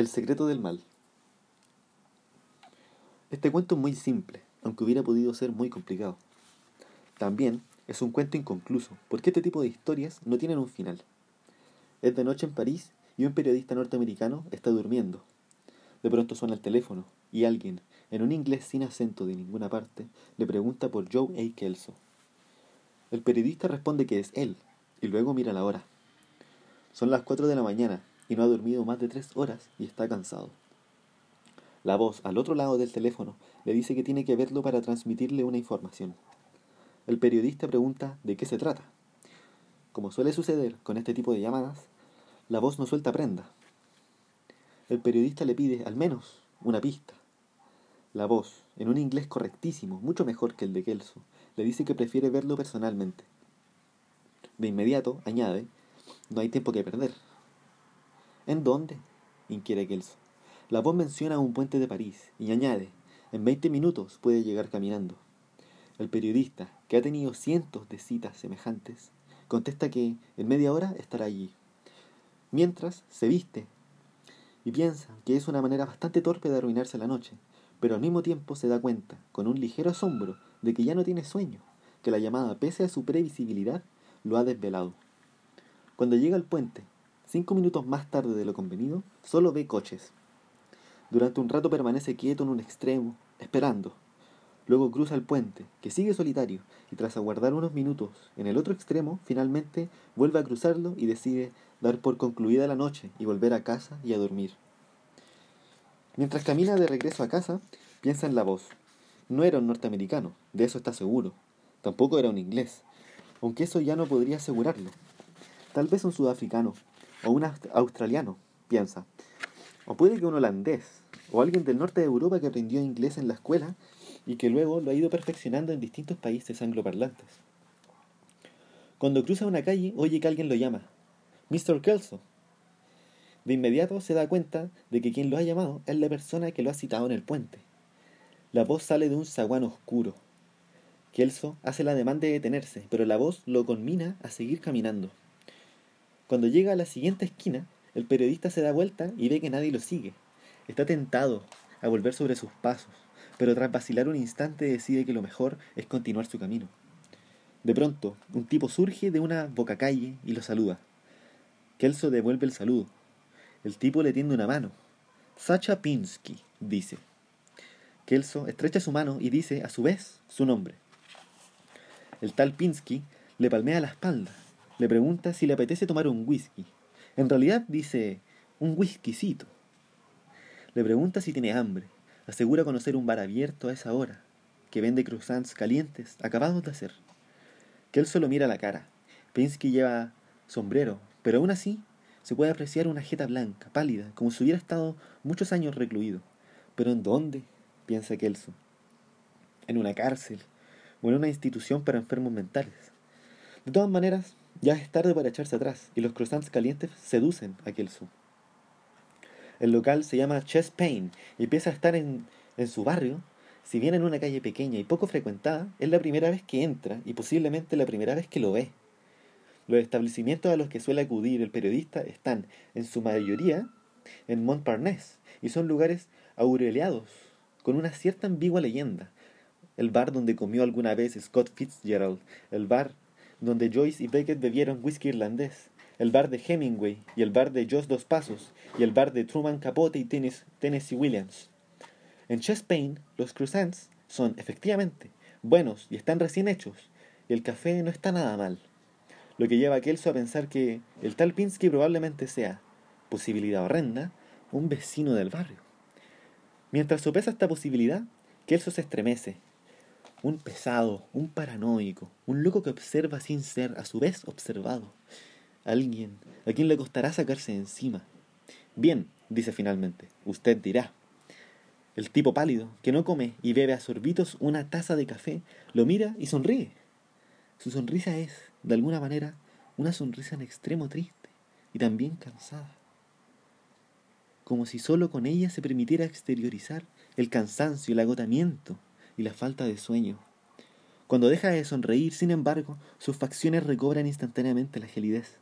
El secreto del mal. Este cuento es muy simple, aunque hubiera podido ser muy complicado. También es un cuento inconcluso, porque este tipo de historias no tienen un final. Es de noche en París y un periodista norteamericano está durmiendo. De pronto suena el teléfono y alguien, en un inglés sin acento de ninguna parte, le pregunta por Joe A. Kelso. El periodista responde que es él y luego mira la hora. Son las 4 de la mañana y no ha dormido más de tres horas y está cansado. La voz al otro lado del teléfono le dice que tiene que verlo para transmitirle una información. El periodista pregunta de qué se trata. Como suele suceder con este tipo de llamadas, la voz no suelta prenda. El periodista le pide al menos una pista. La voz, en un inglés correctísimo, mucho mejor que el de Kelso, le dice que prefiere verlo personalmente. De inmediato, añade, no hay tiempo que perder. ¿En dónde? inquiere Kelso. La voz menciona un puente de París y añade, en 20 minutos puede llegar caminando. El periodista, que ha tenido cientos de citas semejantes, contesta que en media hora estará allí. Mientras se viste y piensa que es una manera bastante torpe de arruinarse la noche, pero al mismo tiempo se da cuenta, con un ligero asombro, de que ya no tiene sueño, que la llamada, pese a su previsibilidad, lo ha desvelado. Cuando llega al puente Cinco minutos más tarde de lo convenido, solo ve coches. Durante un rato permanece quieto en un extremo, esperando. Luego cruza el puente, que sigue solitario, y tras aguardar unos minutos en el otro extremo, finalmente vuelve a cruzarlo y decide dar por concluida la noche y volver a casa y a dormir. Mientras camina de regreso a casa, piensa en la voz. No era un norteamericano, de eso está seguro. Tampoco era un inglés, aunque eso ya no podría asegurarlo. Tal vez un sudafricano, o un australiano, piensa. O puede que un holandés, o alguien del norte de Europa que aprendió inglés en la escuela y que luego lo ha ido perfeccionando en distintos países angloparlantes. Cuando cruza una calle, oye que alguien lo llama. Mr. Kelso. De inmediato se da cuenta de que quien lo ha llamado es la persona que lo ha citado en el puente. La voz sale de un zaguán oscuro. Kelso hace la demanda de detenerse, pero la voz lo conmina a seguir caminando. Cuando llega a la siguiente esquina, el periodista se da vuelta y ve que nadie lo sigue. Está tentado a volver sobre sus pasos, pero tras vacilar un instante decide que lo mejor es continuar su camino. De pronto, un tipo surge de una boca calle y lo saluda. Kelso devuelve el saludo. El tipo le tiende una mano. Sacha Pinsky, dice. Kelso estrecha su mano y dice, a su vez, su nombre. El tal Pinsky le palmea la espalda le pregunta si le apetece tomar un whisky. En realidad dice un whiskycito. Le pregunta si tiene hambre. Asegura conocer un bar abierto a esa hora, que vende croissants calientes, acabados de hacer. Que él solo mira la cara. Pinsky lleva sombrero, pero aún así se puede apreciar una jeta blanca, pálida, como si hubiera estado muchos años recluido. ¿Pero en dónde? piensa Kelso. En una cárcel o en una institución para enfermos mentales. De todas maneras, ya es tarde para echarse atrás y los croissants calientes seducen a Kelso. El local se llama Chess Pain y empieza a estar en, en su barrio. Si bien en una calle pequeña y poco frecuentada, es la primera vez que entra y posiblemente la primera vez que lo ve. Los establecimientos a los que suele acudir el periodista están, en su mayoría, en Montparnasse y son lugares aureliados, con una cierta ambigua leyenda. El bar donde comió alguna vez Scott Fitzgerald, el bar donde Joyce y Beckett bebieron whisky irlandés, el bar de Hemingway y el bar de Joss Dos Pasos y el bar de Truman Capote y Tennessee Williams. En Chespain, los croissants son, efectivamente, buenos y están recién hechos, y el café no está nada mal. Lo que lleva a Kelso a pensar que el tal Pinsky probablemente sea, posibilidad horrenda, un vecino del barrio. Mientras sopesa esta posibilidad, Kelso se estremece un pesado, un paranoico, un loco que observa sin ser a su vez observado. Alguien a quien le costará sacarse de encima. Bien, dice finalmente, usted dirá. El tipo pálido, que no come y bebe a sorbitos una taza de café, lo mira y sonríe. Su sonrisa es, de alguna manera, una sonrisa en extremo triste y también cansada. Como si solo con ella se permitiera exteriorizar el cansancio, el agotamiento, y la falta de sueño. Cuando deja de sonreír, sin embargo, sus facciones recobran instantáneamente la gelidez.